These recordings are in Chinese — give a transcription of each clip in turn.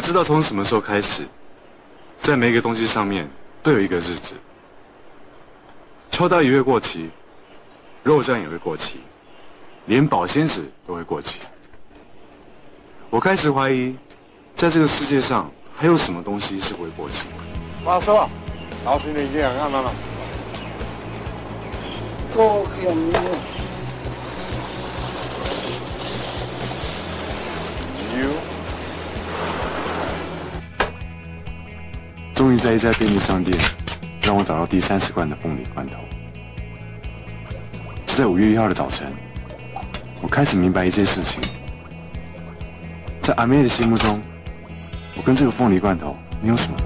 我知道从什么时候开始，在每一个东西上面都有一个日子。抽袋鱼会过期，肉酱也会过期，连保鲜纸都会过期。我开始怀疑，在这个世界上还有什么东西是会过期。的。爸说：“老师，你这样看到吗？”过年。在一家便利商店，让我找到第三十罐的凤梨罐头。是在五月一号的早晨，我开始明白一件事情：在阿妹的心目中，我跟这个凤梨罐头没有什么。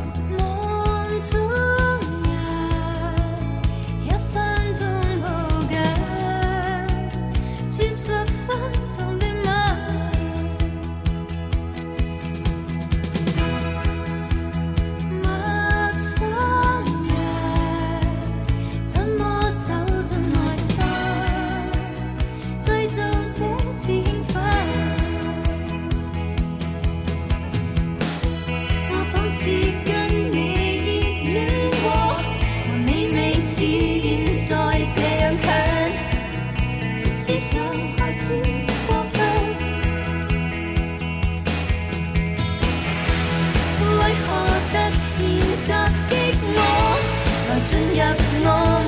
次跟你热恋过，和你未似现在这样近，思想开始荒废。为何突然袭击我，来进入我？